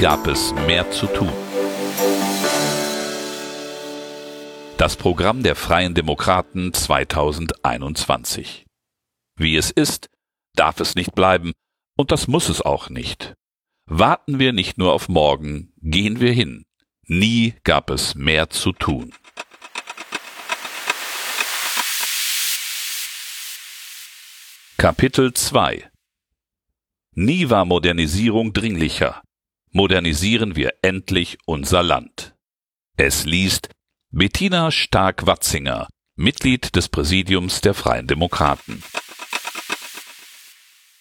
Gab es mehr zu tun. Das Programm der Freien Demokraten 2021. Wie es ist, darf es nicht bleiben, und das muss es auch nicht. Warten wir nicht nur auf morgen, gehen wir hin. Nie gab es mehr zu tun. Kapitel 2 Nie war Modernisierung dringlicher. Modernisieren wir endlich unser Land. Es liest Bettina Stark-Watzinger, Mitglied des Präsidiums der Freien Demokraten.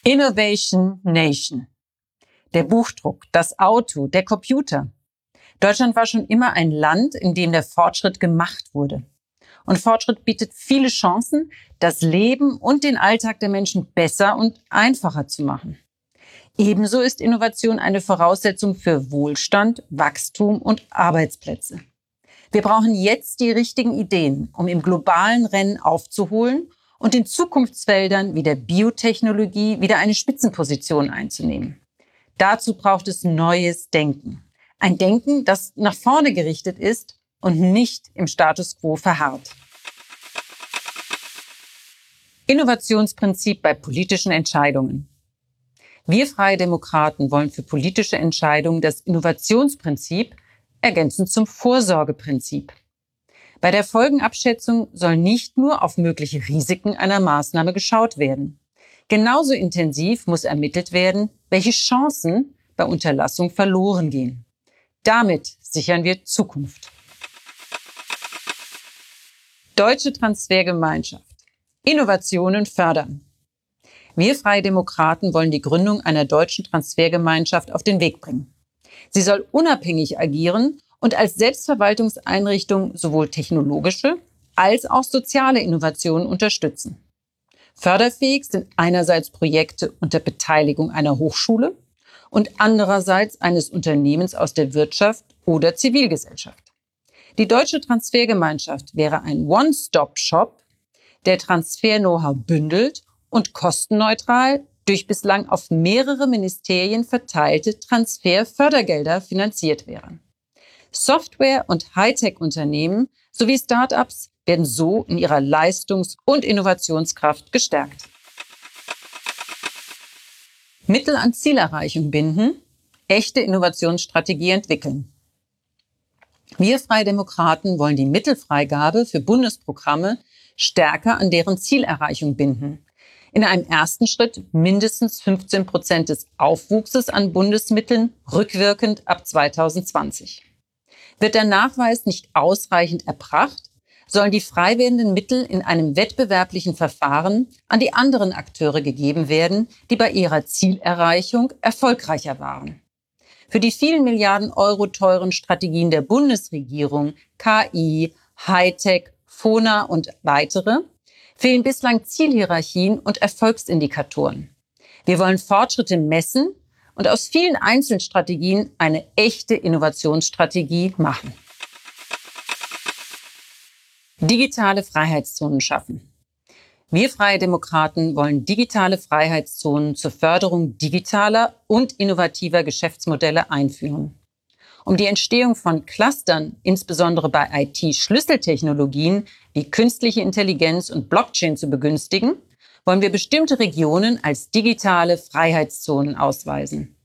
Innovation Nation. Der Buchdruck, das Auto, der Computer. Deutschland war schon immer ein Land, in dem der Fortschritt gemacht wurde. Und Fortschritt bietet viele Chancen, das Leben und den Alltag der Menschen besser und einfacher zu machen. Ebenso ist Innovation eine Voraussetzung für Wohlstand, Wachstum und Arbeitsplätze. Wir brauchen jetzt die richtigen Ideen, um im globalen Rennen aufzuholen und in Zukunftsfeldern wie der Biotechnologie wieder eine Spitzenposition einzunehmen. Dazu braucht es neues Denken. Ein Denken, das nach vorne gerichtet ist und nicht im Status quo verharrt. Innovationsprinzip bei politischen Entscheidungen. Wir Freie Demokraten wollen für politische Entscheidungen das Innovationsprinzip ergänzend zum Vorsorgeprinzip. Bei der Folgenabschätzung soll nicht nur auf mögliche Risiken einer Maßnahme geschaut werden. Genauso intensiv muss ermittelt werden, welche Chancen bei Unterlassung verloren gehen. Damit sichern wir Zukunft. Deutsche Transfergemeinschaft. Innovationen fördern. Wir Freie Demokraten wollen die Gründung einer deutschen Transfergemeinschaft auf den Weg bringen. Sie soll unabhängig agieren und als Selbstverwaltungseinrichtung sowohl technologische als auch soziale Innovationen unterstützen. Förderfähig sind einerseits Projekte unter Beteiligung einer Hochschule und andererseits eines Unternehmens aus der Wirtschaft oder Zivilgesellschaft. Die Deutsche Transfergemeinschaft wäre ein One-Stop-Shop, der Transfer-Know-how bündelt und kostenneutral durch bislang auf mehrere Ministerien verteilte Transferfördergelder finanziert wären. Software- und Hightech-Unternehmen sowie Start-ups werden so in ihrer Leistungs- und Innovationskraft gestärkt. Mittel an Zielerreichung binden, echte Innovationsstrategie entwickeln. Wir Freie Demokraten wollen die Mittelfreigabe für Bundesprogramme stärker an deren Zielerreichung binden. In einem ersten Schritt mindestens 15 Prozent des Aufwuchses an Bundesmitteln rückwirkend ab 2020. Wird der Nachweis nicht ausreichend erbracht, sollen die frei werdenden Mittel in einem wettbewerblichen Verfahren an die anderen Akteure gegeben werden, die bei ihrer Zielerreichung erfolgreicher waren. Für die vielen Milliarden Euro teuren Strategien der Bundesregierung, KI, Hightech, FONA und weitere fehlen bislang Zielhierarchien und Erfolgsindikatoren. Wir wollen Fortschritte messen und aus vielen Einzelstrategien eine echte Innovationsstrategie machen. Digitale Freiheitszonen schaffen. Wir Freie Demokraten wollen digitale Freiheitszonen zur Förderung digitaler und innovativer Geschäftsmodelle einführen. Um die Entstehung von Clustern, insbesondere bei IT-Schlüsseltechnologien wie künstliche Intelligenz und Blockchain zu begünstigen, wollen wir bestimmte Regionen als digitale Freiheitszonen ausweisen.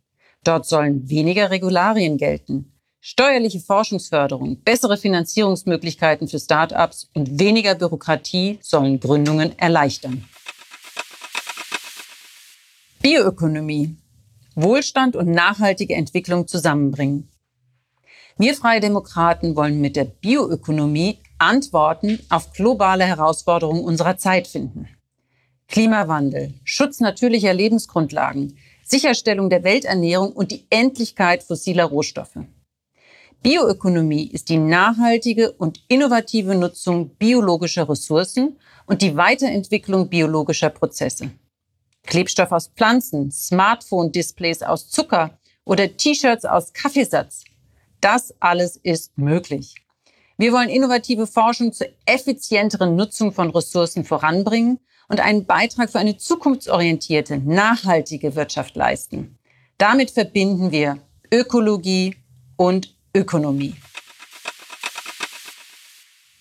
Dort sollen weniger Regularien gelten, steuerliche Forschungsförderung, bessere Finanzierungsmöglichkeiten für Start-ups und weniger Bürokratie sollen Gründungen erleichtern. Bioökonomie. Wohlstand und nachhaltige Entwicklung zusammenbringen. Wir Freie Demokraten wollen mit der Bioökonomie Antworten auf globale Herausforderungen unserer Zeit finden. Klimawandel, Schutz natürlicher Lebensgrundlagen, Sicherstellung der Welternährung und die Endlichkeit fossiler Rohstoffe. Bioökonomie ist die nachhaltige und innovative Nutzung biologischer Ressourcen und die Weiterentwicklung biologischer Prozesse. Klebstoff aus Pflanzen, Smartphone-Displays aus Zucker oder T-Shirts aus Kaffeesatz. Das alles ist möglich. Wir wollen innovative Forschung zur effizienteren Nutzung von Ressourcen voranbringen und einen Beitrag für eine zukunftsorientierte, nachhaltige Wirtschaft leisten. Damit verbinden wir Ökologie und Ökonomie.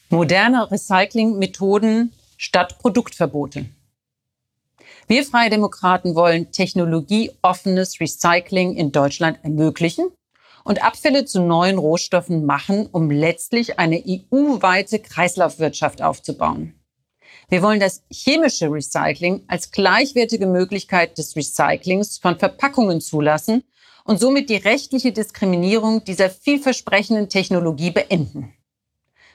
Moderne Recyclingmethoden statt Produktverbote. Wir Freie Demokraten wollen technologieoffenes Recycling in Deutschland ermöglichen und Abfälle zu neuen Rohstoffen machen, um letztlich eine EU-weite Kreislaufwirtschaft aufzubauen. Wir wollen das chemische Recycling als gleichwertige Möglichkeit des Recyclings von Verpackungen zulassen und somit die rechtliche Diskriminierung dieser vielversprechenden Technologie beenden.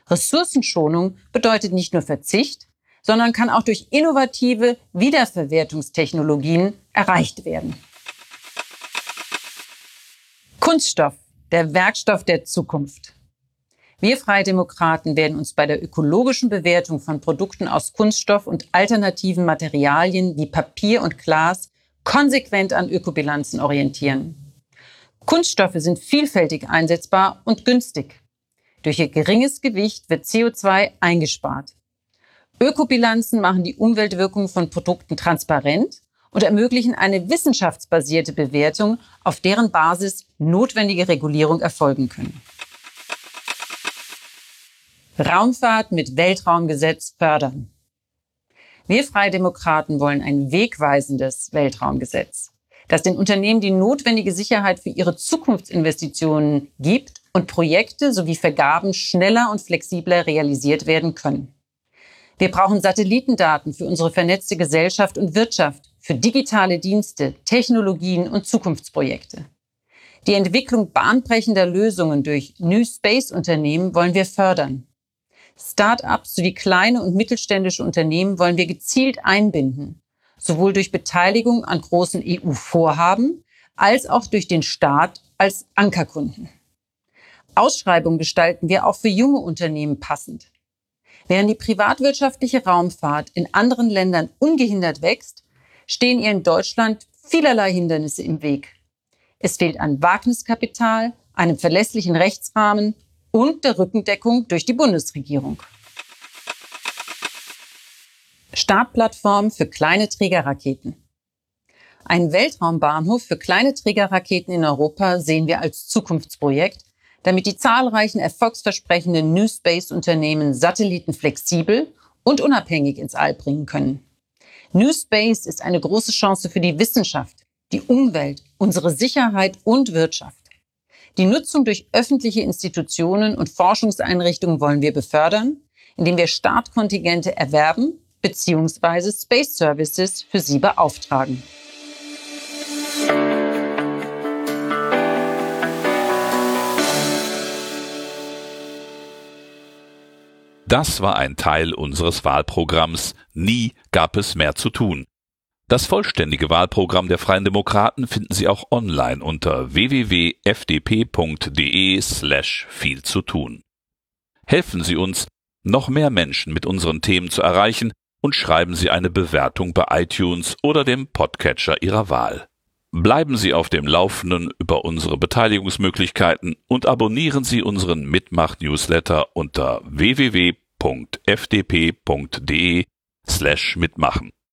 Ressourcenschonung bedeutet nicht nur Verzicht, sondern kann auch durch innovative Wiederverwertungstechnologien erreicht werden. Kunststoff, der Werkstoff der Zukunft. Wir Freie Demokraten werden uns bei der ökologischen Bewertung von Produkten aus Kunststoff und alternativen Materialien wie Papier und Glas konsequent an Ökobilanzen orientieren. Kunststoffe sind vielfältig einsetzbar und günstig. Durch ihr geringes Gewicht wird CO2 eingespart. Ökobilanzen machen die Umweltwirkung von Produkten transparent und ermöglichen eine wissenschaftsbasierte Bewertung, auf deren Basis notwendige Regulierung erfolgen können. Raumfahrt mit Weltraumgesetz fördern. Wir Freie Demokraten wollen ein wegweisendes Weltraumgesetz, das den Unternehmen die notwendige Sicherheit für ihre Zukunftsinvestitionen gibt und Projekte sowie Vergaben schneller und flexibler realisiert werden können. Wir brauchen Satellitendaten für unsere vernetzte Gesellschaft und Wirtschaft, für digitale Dienste, Technologien und Zukunftsprojekte. Die Entwicklung bahnbrechender Lösungen durch New Space Unternehmen wollen wir fördern. Start-ups sowie kleine und mittelständische Unternehmen wollen wir gezielt einbinden, sowohl durch Beteiligung an großen EU-Vorhaben als auch durch den Staat als Ankerkunden. Ausschreibungen gestalten wir auch für junge Unternehmen passend. Während die privatwirtschaftliche Raumfahrt in anderen Ländern ungehindert wächst, stehen ihr in Deutschland vielerlei Hindernisse im Weg. Es fehlt an Wagniskapital, einem verlässlichen Rechtsrahmen und der Rückendeckung durch die Bundesregierung. Startplattform für kleine Trägerraketen. Ein Weltraumbahnhof für kleine Trägerraketen in Europa sehen wir als Zukunftsprojekt, damit die zahlreichen erfolgsversprechenden New Space Unternehmen Satelliten flexibel und unabhängig ins All bringen können. New Space ist eine große Chance für die Wissenschaft, die Umwelt, unsere Sicherheit und Wirtschaft. Die Nutzung durch öffentliche Institutionen und Forschungseinrichtungen wollen wir befördern, indem wir Startkontingente erwerben bzw. Space Services für sie beauftragen. Das war ein Teil unseres Wahlprogramms Nie gab es mehr zu tun. Das vollständige Wahlprogramm der Freien Demokraten finden Sie auch online unter www.fdp.de slash viel zu tun. Helfen Sie uns, noch mehr Menschen mit unseren Themen zu erreichen und schreiben Sie eine Bewertung bei iTunes oder dem Podcatcher Ihrer Wahl. Bleiben Sie auf dem Laufenden über unsere Beteiligungsmöglichkeiten und abonnieren Sie unseren Mitmach-Newsletter unter www.fdp.de slash mitmachen.